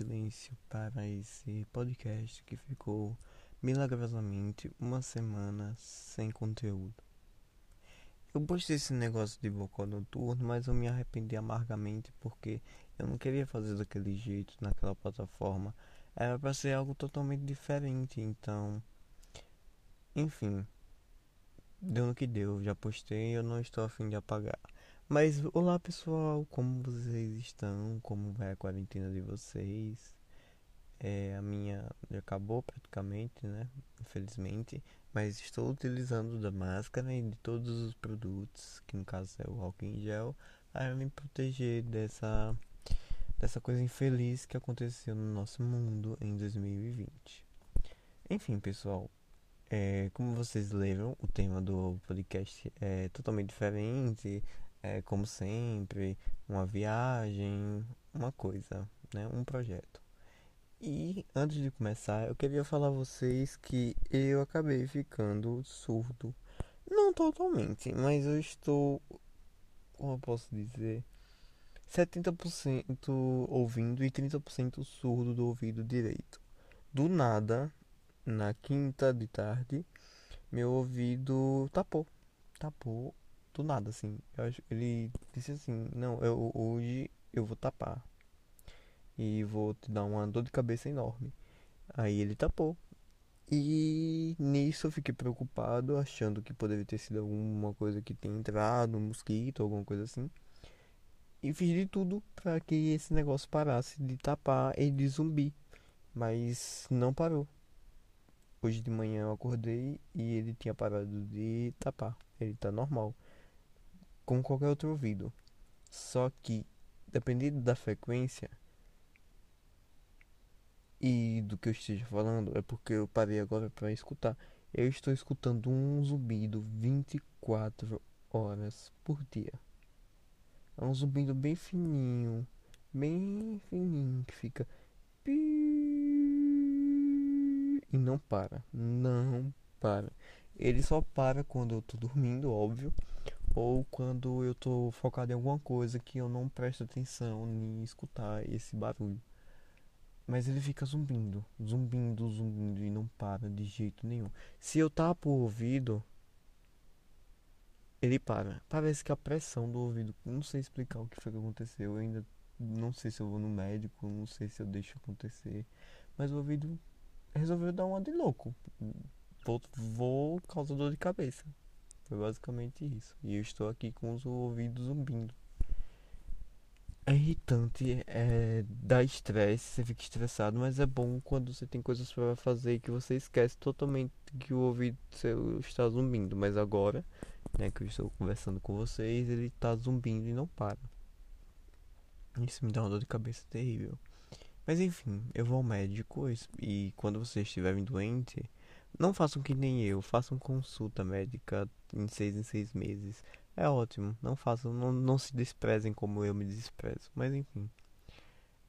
silêncio para esse podcast que ficou milagrosamente uma semana sem conteúdo. Eu postei esse negócio de bocó noturno, mas eu me arrependi amargamente porque eu não queria fazer daquele jeito naquela plataforma. Era para ser algo totalmente diferente, então. Enfim. Deu no que deu, já postei, eu não estou afim de apagar. Mas olá pessoal, como vocês estão? Como vai a quarentena de vocês? É, a minha já acabou praticamente, né? Infelizmente, mas estou utilizando da máscara e de todos os produtos, que no caso é o álcool em gel, para me proteger dessa dessa coisa infeliz que aconteceu no nosso mundo em 2020. Enfim, pessoal, é, como vocês leram, o tema do podcast é totalmente diferente é, como sempre, uma viagem, uma coisa, né? Um projeto. E antes de começar, eu queria falar a vocês que eu acabei ficando surdo. Não totalmente, mas eu estou, como eu posso dizer, 70% ouvindo e 30% surdo do ouvido direito. Do nada, na quinta de tarde, meu ouvido tapou. Tapou do nada, assim. Acho, ele disse assim, não, eu, hoje eu vou tapar. E vou te dar uma dor de cabeça enorme. Aí ele tapou. E nisso eu fiquei preocupado, achando que poderia ter sido alguma coisa que tenha entrado, um mosquito, alguma coisa assim. E fiz de tudo para que esse negócio parasse de tapar e de zumbi. Mas não parou. Hoje de manhã eu acordei e ele tinha parado de tapar. Ele tá normal como qualquer outro ouvido. Só que, dependendo da frequência e do que eu esteja falando, é porque eu parei agora para escutar. Eu estou escutando um zumbido 24 horas por dia. É um zumbido bem fininho, bem fininho, que fica e não para, não para. Ele só para quando eu tô dormindo, óbvio, ou quando eu tô focado em alguma coisa que eu não presto atenção em escutar esse barulho. Mas ele fica zumbindo, zumbindo, zumbindo e não para de jeito nenhum. Se eu tapo o ouvido, ele para. Parece que a pressão do ouvido, não sei explicar o que foi que aconteceu. Eu ainda não sei se eu vou no médico, não sei se eu deixo acontecer. Mas o ouvido resolveu dar uma de louco. Vou, vou causa dor de cabeça. Foi basicamente isso. E eu estou aqui com os ouvidos zumbindo. É irritante, é, dá estresse, você fica estressado, mas é bom quando você tem coisas para fazer que você esquece totalmente que o ouvido seu está zumbindo. Mas agora, né, que eu estou conversando com vocês, ele está zumbindo e não para. Isso me dá uma dor de cabeça terrível. Mas enfim, eu vou ao médico e quando vocês estiverem doente, não façam que nem eu, façam consulta médica em seis em seis meses. É ótimo, não façam, não, não se desprezem como eu me desprezo. Mas enfim.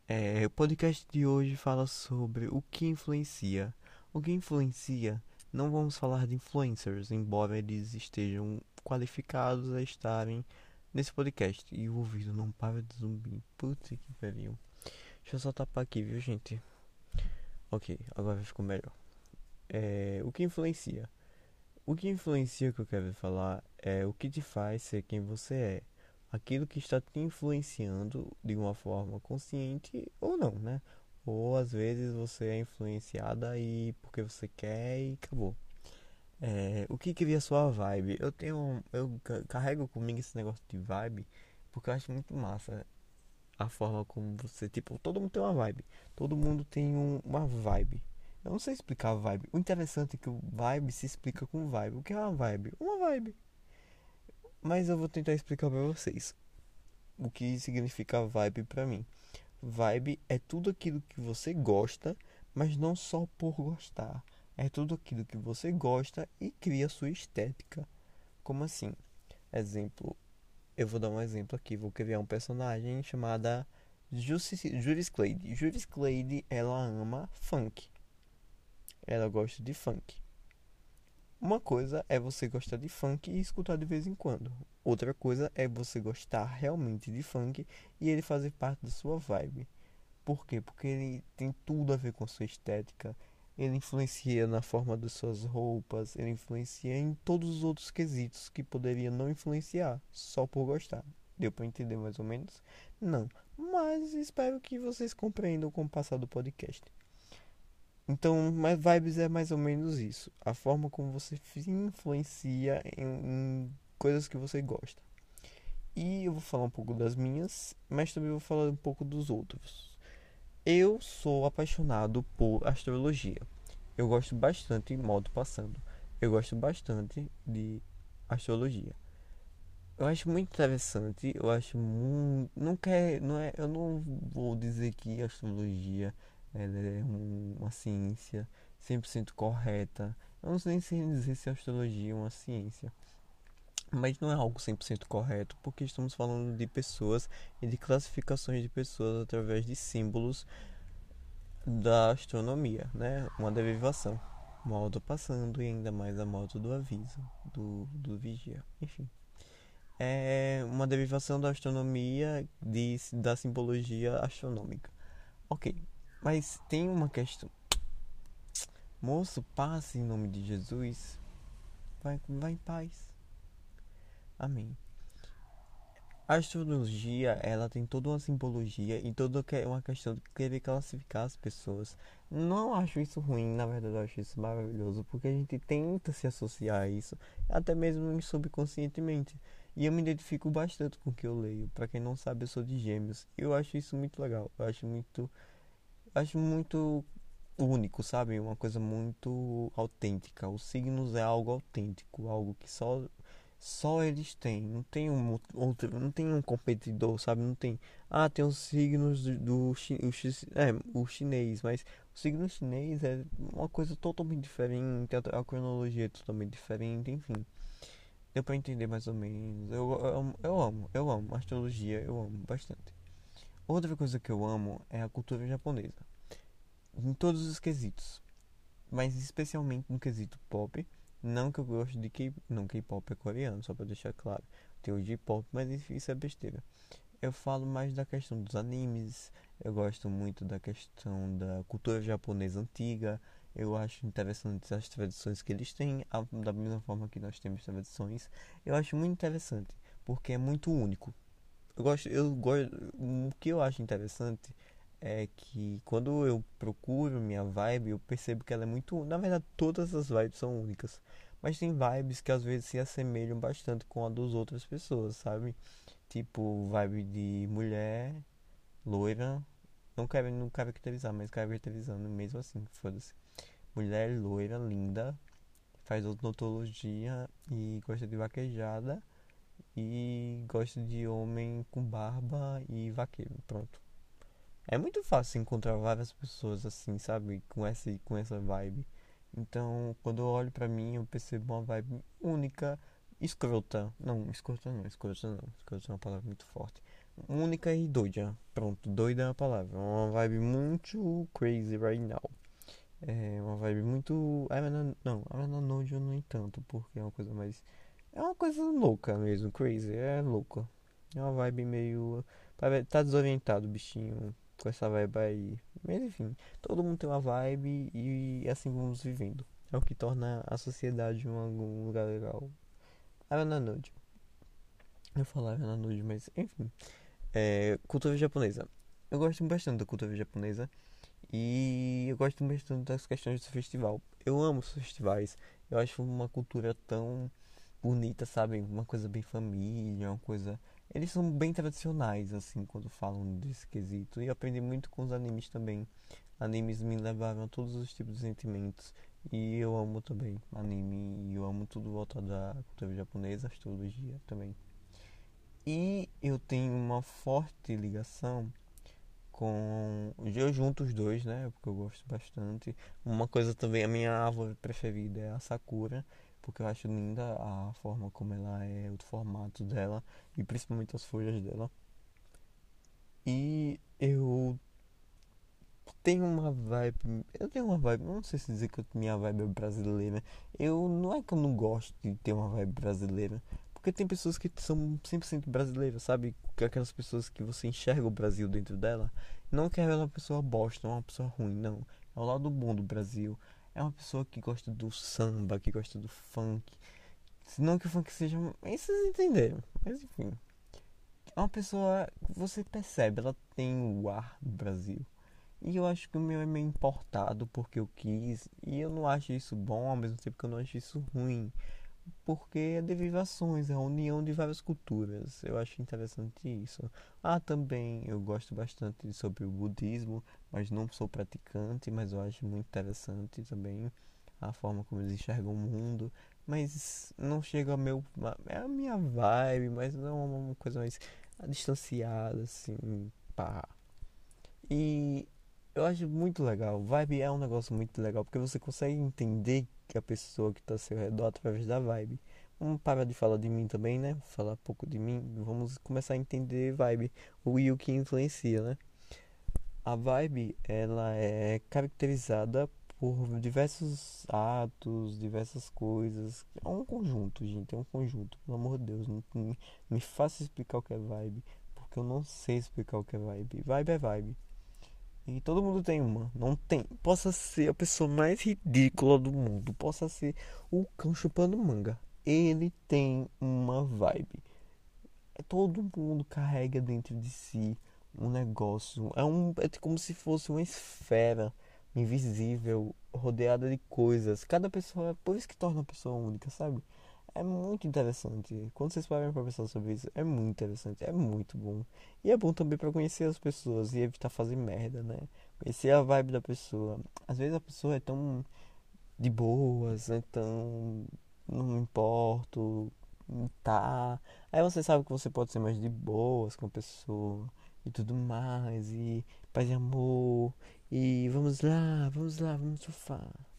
É, o podcast de hoje fala sobre o que influencia. O que influencia, não vamos falar de influencers, embora eles estejam qualificados a estarem nesse podcast. E o ouvido não para de zumbi. Putz, que pariu. Deixa eu só tapar aqui, viu, gente? Ok, agora ficou melhor. É, o que influencia? O que influencia que eu quero falar é o que te faz ser quem você é. Aquilo que está te influenciando de uma forma consciente ou não, né? Ou às vezes você é influenciada e porque você quer e acabou. É, o que cria sua vibe? Eu tenho. Eu carrego comigo esse negócio de vibe porque eu acho muito massa a forma como você. Tipo, todo mundo tem uma vibe. Todo mundo tem um, uma vibe. Eu não sei explicar a vibe. O interessante é que o vibe se explica com vibe. O que é uma vibe? Uma vibe. Mas eu vou tentar explicar para vocês o que significa vibe para mim. Vibe é tudo aquilo que você gosta, mas não só por gostar. É tudo aquilo que você gosta e cria sua estética. Como assim? Exemplo, eu vou dar um exemplo aqui. Vou criar um personagem chamada Juris Clade. Juris Clade, ela ama funk ela gosta de funk. Uma coisa é você gostar de funk e escutar de vez em quando. Outra coisa é você gostar realmente de funk e ele fazer parte da sua vibe. Por quê? Porque ele tem tudo a ver com sua estética. Ele influencia na forma das suas roupas, ele influencia em todos os outros quesitos que poderia não influenciar só por gostar. Deu para entender mais ou menos? Não, mas espero que vocês compreendam com o passar do podcast. Então, mas vibes é mais ou menos isso. A forma como você influencia em, em coisas que você gosta. E eu vou falar um pouco das minhas, mas também vou falar um pouco dos outros. Eu sou apaixonado por astrologia. Eu gosto bastante, modo passando. Eu gosto bastante de astrologia. Eu acho muito interessante, eu acho muito, não quer, não é, eu não vou dizer que astrologia ela é um, uma ciência 100% correta. Eu não sei nem dizer se a astrologia é uma ciência. Mas não é algo 100% correto, porque estamos falando de pessoas e de classificações de pessoas através de símbolos da astronomia, né? Uma derivação. Modo passando e ainda mais a modo do aviso, do, do vigia, enfim. É uma derivação da astronomia de, da simbologia astronômica. Ok, mas tem uma questão. Moço, passe em nome de Jesus. Vai, vai em paz. Amém. A astrologia, ela tem toda uma simbologia e toda uma questão de querer classificar as pessoas. Não acho isso ruim, na verdade eu acho isso maravilhoso, porque a gente tenta se associar a isso, até mesmo subconscientemente. E eu me identifico bastante com o que eu leio. Para quem não sabe, eu sou de Gêmeos. Eu acho isso muito legal. Eu acho muito acho muito único, sabe? Uma coisa muito autêntica. Os signos é algo autêntico, algo que só só eles têm. Não tem um outro, não tem um competidor, sabe? Não tem. Ah, tem os signos do, do o, é, o chinês, mas o signo chinês é uma coisa totalmente diferente, a, a cronologia é totalmente diferente, enfim. Deu pra entender mais ou menos. Eu, eu, eu amo, eu amo astrologia, eu amo bastante. Outra coisa que eu amo é a cultura japonesa. Em todos os quesitos. Mas especialmente no quesito pop. Não que eu goste de K... Não, K-pop é coreano, só pra deixar claro. Tem o J-pop, mas isso é besteira. Eu falo mais da questão dos animes. Eu gosto muito da questão da cultura japonesa antiga. Eu acho interessante as tradições que eles têm, da mesma forma que nós temos tradições. Eu acho muito interessante, porque é muito único. Eu gosto, eu gosto, o que eu acho interessante é que quando eu procuro minha vibe, eu percebo que ela é muito, na verdade, todas as vibes são únicas, mas tem vibes que às vezes se assemelham bastante com a das outras pessoas, sabe? Tipo, vibe de mulher, loira, não quero não caracterizar, mas caracterizando mesmo assim, foda-se. Mulher loira, linda, faz odontologia e gosta de vaquejada e gosto de homem com barba e vaqueiro. Pronto. É muito fácil encontrar várias pessoas assim, sabe? Com essa, com essa vibe. Então, quando eu olho pra mim, eu percebo uma vibe única, escrota. Não, escrota não, escrota não. Escrota é uma palavra muito forte. Única e doida. Pronto, doida é a palavra. Uma vibe muito crazy right now. É uma vibe muito. Não, a Nojo não é tanto, porque é uma coisa mais é uma coisa louca mesmo, crazy, é louca. É uma vibe meio. Tá desorientado o bichinho com essa vibe aí. Mas enfim, todo mundo tem uma vibe e assim vamos vivendo. É o que torna a sociedade um, lugar legal. Era na nude. Eu falava na nude, mas enfim. É, cultura japonesa. Eu gosto bastante da cultura japonesa. E eu gosto bastante das questões do festival. Eu amo os festivais. Eu acho uma cultura tão bonita, sabe? Uma coisa bem família, uma coisa. Eles são bem tradicionais, assim, quando falam desse quesito. E eu aprendi muito com os animes também. Animes me levaram a todos os tipos de sentimentos. E eu amo também anime. E eu amo tudo voltado da cultura japonesa, astrologia também. E eu tenho uma forte ligação com. Eu junto os dois, né? Porque eu gosto bastante. Uma coisa também, a minha árvore preferida é a Sakura porque eu acho linda a forma como ela é, o formato dela e principalmente as folhas dela. E eu tenho uma vibe, eu tenho uma vibe, não sei se dizer que minha vibe é brasileira. Eu não é que eu não gosto de ter uma vibe brasileira, Porque tem pessoas que são 100% brasileiras, sabe? Aquelas pessoas que você enxerga o Brasil dentro dela. Não que ela é uma pessoa bosta, uma pessoa ruim, não. É o lado bom do Brasil. É uma pessoa que gosta do samba, que gosta do funk. Não que o funk seja. Vocês entenderam. Mas enfim. É uma pessoa. Você percebe, ela tem o ar do Brasil. E eu acho que o meu é meio importado porque eu quis. E eu não acho isso bom, ao mesmo tempo que eu não acho isso ruim. Porque é derivações, é a união de várias culturas. Eu acho interessante isso. Ah, também eu gosto bastante sobre o budismo, mas não sou praticante, mas eu acho muito interessante também a forma como eles enxergam o mundo. Mas não chega ao meu. É a minha vibe, mas não é uma coisa mais distanciada, assim, pá. E eu acho muito legal. Vibe é um negócio muito legal porque você consegue entender que a pessoa que está ao seu redor através da vibe. Vamos parar de falar de mim também, né? Falar pouco de mim. Vamos começar a entender vibe, o e o que influencia, né? A vibe, ela é caracterizada por diversos atos, diversas coisas. É um conjunto, gente, é um conjunto. Pelo amor de Deus, não, me, me faça explicar o que é vibe, porque eu não sei explicar o que é vibe. Vibe é vibe. E todo mundo tem uma. Não tem. Possa ser a pessoa mais ridícula do mundo. Possa ser o cão chupando manga. Ele tem uma vibe. É, todo mundo carrega dentro de si um negócio. É, um, é como se fosse uma esfera invisível, rodeada de coisas. Cada pessoa. Por isso que torna a pessoa única, sabe? É muito interessante. Quando vocês parem para pensar sobre isso, é muito interessante, é muito bom. E é bom também para conhecer as pessoas e evitar fazer merda, né? Conhecer a vibe da pessoa. Às vezes a pessoa é tão de boas, então não me importo, tá. Aí você sabe que você pode ser mais de boas com a pessoa e tudo mais, e paz e amor, e vamos lá, vamos lá, vamos surfar.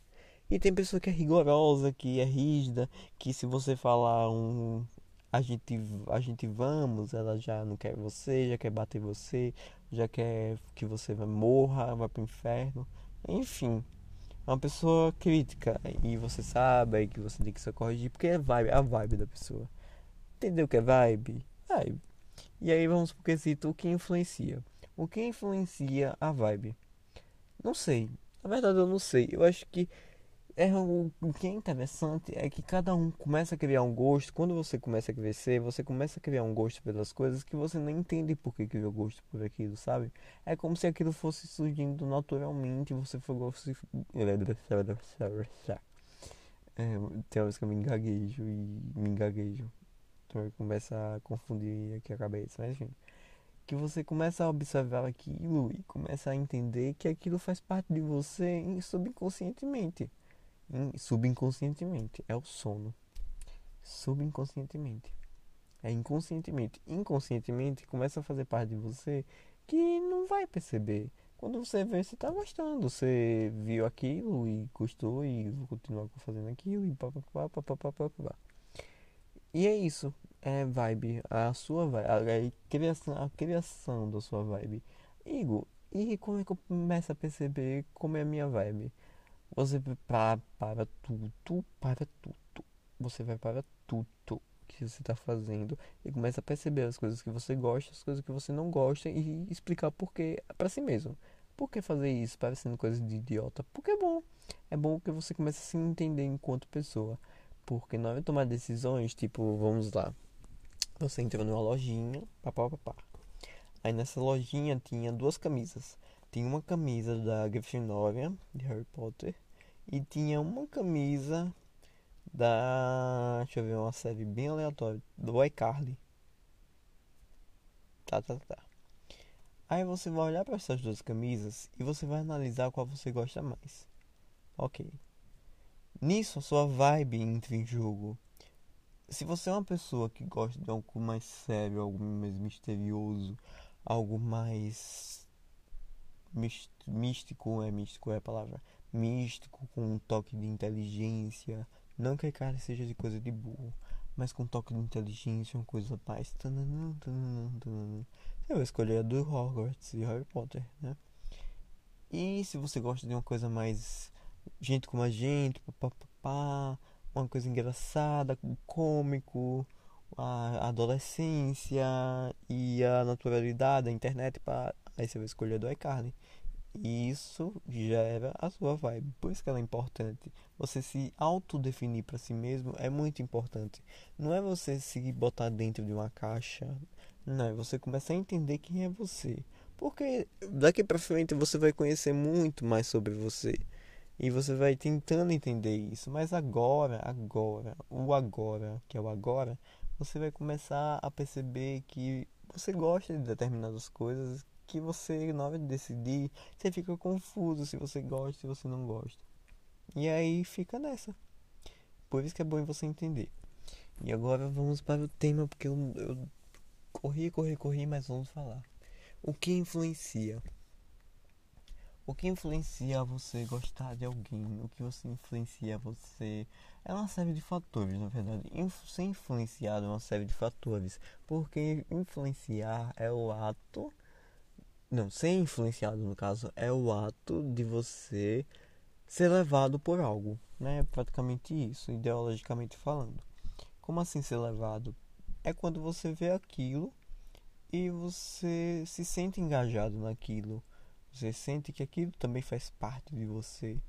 E tem pessoa que é rigorosa, que é rígida, que se você falar um a gente, a gente vamos, ela já não quer você, já quer bater você, já quer que você morra, vá pro inferno. Enfim, é uma pessoa crítica e você sabe que você tem que se corrigir porque é vibe, a vibe da pessoa. Entendeu o que é vibe? Vibe. E aí vamos pro quesito o que influencia. O que influencia a vibe? Não sei. Na verdade eu não sei. Eu acho que é o, o que é interessante é que cada um começa a criar um gosto. Quando você começa a crescer, você começa a criar um gosto pelas coisas que você nem entende por que criou gosto por aquilo, sabe? É como se aquilo fosse surgindo naturalmente você fosse. É, tem horas que eu me engaguejo e me engaguejo. Então começa a confundir aqui a cabeça, mas enfim. Que você começa a observar aquilo e começa a entender que aquilo faz parte de você subconscientemente subconscientemente. É o sono. Subconscientemente. É inconscientemente. Inconscientemente começa a fazer parte de você que não vai perceber. Quando você vê, você está gostando. Você viu aquilo e gostou e vou continuar fazendo aquilo e. E é isso. É vibe. A sua vibe. A criação, a criação da sua vibe. Igor, e como é que eu começo a perceber como é a minha vibe? Você para, para tudo, para tudo. Você vai para tudo que você está fazendo e começa a perceber as coisas que você gosta, as coisas que você não gosta e explicar por que para si mesmo. Por que fazer isso parecendo coisa de idiota? Porque é bom. É bom que você comece a se entender enquanto pessoa. Porque na hora de tomar decisões, tipo, vamos lá. Você entrou numa lojinha, papá, papá. Aí nessa lojinha tinha duas camisas. Tinha uma camisa da Grifinória, de Harry Potter, e tinha uma camisa da. Deixa eu ver, uma série bem aleatória, do iCarly. Tá, tá, tá. Aí você vai olhar para essas duas camisas e você vai analisar qual você gosta mais. Ok. Nisso a sua vibe entra em jogo. Se você é uma pessoa que gosta de algo mais sério, algo mais misterioso, algo mais místico, é místico é a palavra, místico com um toque de inteligência, não que a cara seja de coisa de burro, mas com um toque de inteligência, uma coisa mais. Eu vou escolher a do Hogwarts e Harry Potter, né? E se você gosta de uma coisa mais gente como a gente, papapá, uma coisa engraçada, cômico, a adolescência e a naturalidade, a internet, para aí você vai escolher do iCarly. E isso gera a sua vibe. Por isso que ela é importante. Você se autodefinir para si mesmo é muito importante. Não é você se botar dentro de uma caixa. Não, é você começar a entender quem é você. Porque daqui para frente você vai conhecer muito mais sobre você. E você vai tentando entender isso. Mas agora, agora, o agora, que é o agora, você vai começar a perceber que você gosta de determinadas coisas que você, na hora de decidir, você fica confuso se você gosta, se você não gosta. E aí fica nessa. Por isso que é bom você entender. E agora vamos para o tema, porque eu, eu corri, corri, corri, mas vamos falar. O que influencia? O que influencia você gostar de alguém? O que você influencia você? É uma série de fatores, na verdade. Inf ser influenciado é uma série de fatores. Porque influenciar é o ato. Não, ser influenciado, no caso, é o ato de você ser levado por algo. Né? É praticamente isso, ideologicamente falando. Como assim ser levado? É quando você vê aquilo e você se sente engajado naquilo. Você sente que aquilo também faz parte de você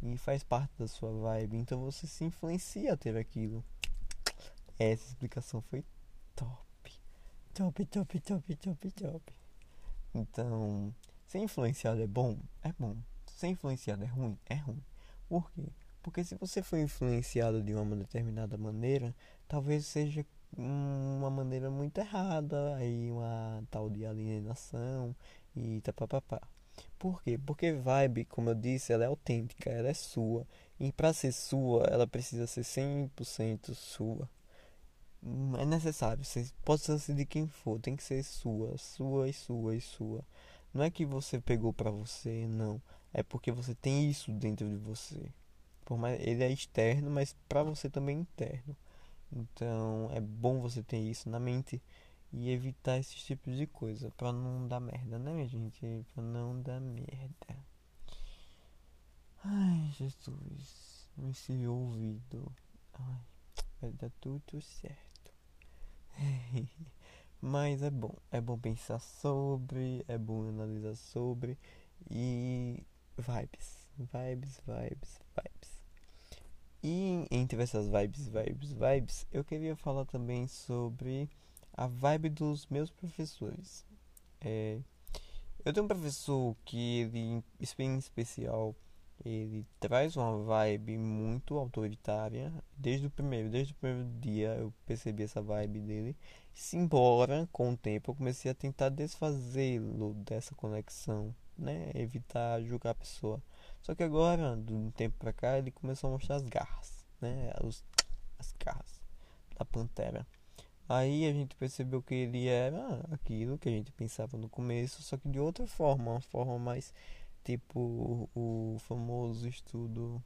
e faz parte da sua vibe, então você se influencia a ter aquilo. Essa explicação foi top. Top, top, top, top, top. Então, ser influenciado é bom? É bom. Ser influenciado é ruim? É ruim. Por quê? Porque se você foi influenciado de uma determinada maneira, talvez seja uma maneira muito errada, aí uma tal de alienação e tapapapá. Por quê? Porque vibe, como eu disse, ela é autêntica, ela é sua. E para ser sua, ela precisa ser 100% sua. É necessário, você pode ser de quem for, tem que ser sua, sua e sua e sua. Não é que você pegou para você, não. É porque você tem isso dentro de você. Por mais ele é externo, mas para você também é interno. Então é bom você ter isso na mente e evitar esses tipos de coisa para não dar merda, né, minha gente? Para não dar merda. Ai, Jesus, esse ouvido. Ai, vai dar tudo certo. Mas é bom, é bom pensar sobre, é bom analisar sobre e vibes, vibes, vibes, vibes. E entre essas vibes, vibes, vibes, eu queria falar também sobre a vibe dos meus professores. É, eu tenho um professor que ele, em especial, ele traz uma vibe muito autoritária. Desde o primeiro, desde o primeiro dia eu percebi essa vibe dele. Se embora com o tempo eu comecei a tentar desfazê-lo dessa conexão, né? Evitar julgar a pessoa. Só que agora, de um tempo pra cá, ele começou a mostrar as garras, né? Os, as garras da pantera. Aí a gente percebeu que ele era aquilo que a gente pensava no começo, só que de outra forma, uma forma mais tipo o, famoso estudo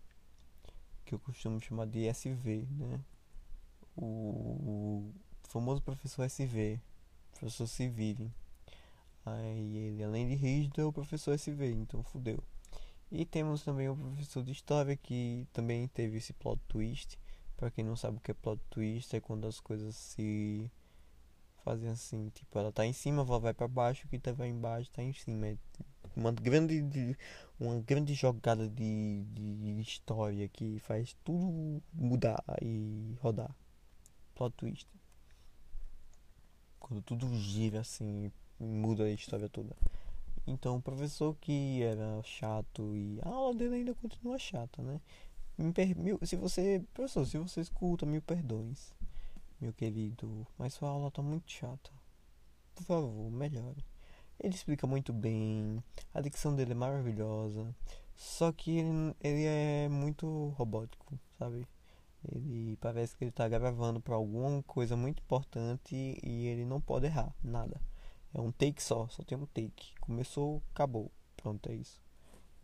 que eu costumo chamar de SV, né? O, famoso professor SV, professor Civile. Aí ele, além de rígido, é o professor SV, então fudeu. E temos também o professor de história que também teve esse plot twist. Para quem não sabe o que é plot twist, é quando as coisas se fazem assim, tipo, ela tá em cima, ela vai para baixo, o que tava embaixo tá em cima. É uma grande uma grande jogada de, de história que faz tudo mudar e rodar. Plot twist. Quando tudo gira assim, muda a história toda. Então, o professor que era chato e a aula dele ainda continua chata, né? Mil, se você, professor, se você escuta, mil perdões, meu querido, mas sua aula tá muito chata. Por favor, melhore. Ele explica muito bem, a dicção dele é maravilhosa, só que ele, ele é muito robótico, sabe? Ele parece que ele tá gravando para alguma coisa muito importante e ele não pode errar, nada. É um take só, só tem um take. Começou, acabou. Pronto, é isso.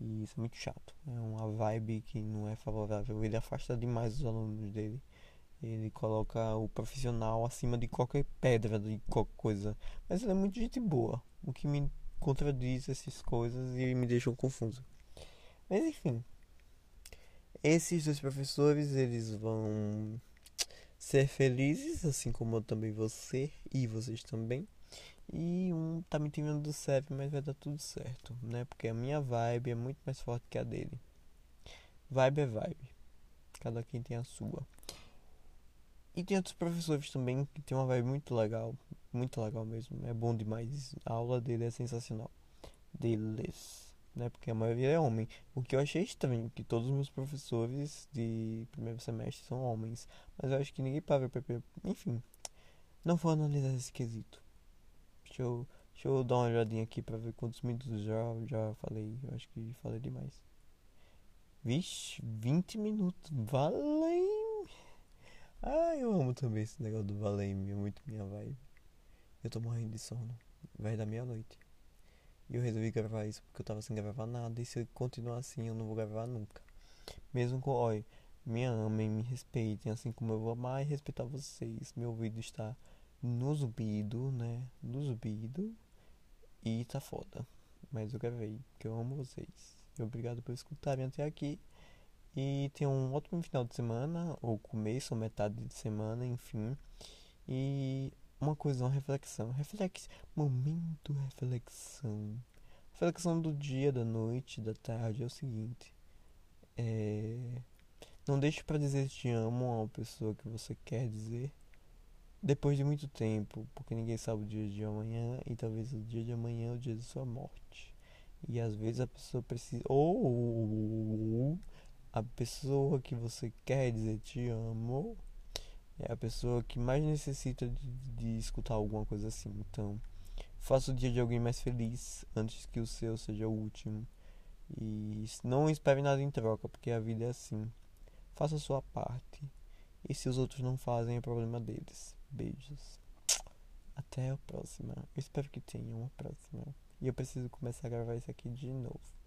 E isso é muito chato. É uma vibe que não é favorável. Ele afasta demais os alunos dele. Ele coloca o profissional acima de qualquer pedra, de qualquer coisa. Mas ele é muito gente boa. O que me contradiz essas coisas e me deixou confuso. Mas enfim. Esses dois professores, eles vão ser felizes, assim como eu também ser, e vocês também. E um tá me tirando do CEP, mas vai dar tudo certo, né? Porque a minha vibe é muito mais forte que a dele. Vibe é vibe. Cada quem tem a sua. E tem outros professores também que tem uma vibe muito legal. Muito legal mesmo. É bom demais. A aula dele é sensacional. Deles. Né? Porque a maioria é homem. O que eu achei estranho, que todos os meus professores de primeiro semestre são homens. Mas eu acho que ninguém para pra... Enfim. Não vou analisar esse quesito. Deixa eu, deixa eu dar uma olhadinha aqui pra ver quantos minutos já, já falei. Eu acho que falei demais. Vixe, 20 minutos. Valeu! Ah, eu amo também esse negócio do Valeme, é muito minha vibe. Eu tô morrendo de sono. Vai dar meia-noite. E eu resolvi gravar isso porque eu tava sem gravar nada. E se continuar assim, eu não vou gravar nunca. Mesmo com, olha, me amem, me respeitem, assim como eu vou amar e respeitar vocês. Meu ouvido está no zumbido, né? No zumbido. E tá foda. Mas eu gravei, porque eu amo vocês. E obrigado por escutarem até aqui. E tenha um ótimo final de semana, ou começo, ou metade de semana, enfim. E uma coisa, uma reflexão. Reflex, momento reflexão. Reflexão do dia, da noite, da tarde é o seguinte. É... Não deixe para dizer te amo a uma pessoa que você quer dizer depois de muito tempo, porque ninguém sabe o dia de amanhã e talvez o dia de amanhã é o dia de sua morte. E às vezes a pessoa precisa ou a pessoa que você quer dizer te amo é a pessoa que mais necessita de, de escutar alguma coisa assim. Então, faça o dia de alguém mais feliz antes que o seu seja o último. E não espere nada em troca, porque a vida é assim. Faça a sua parte. E se os outros não fazem, é problema deles. Beijos. Até a próxima. Eu espero que tenham uma próxima. E eu preciso começar a gravar isso aqui de novo.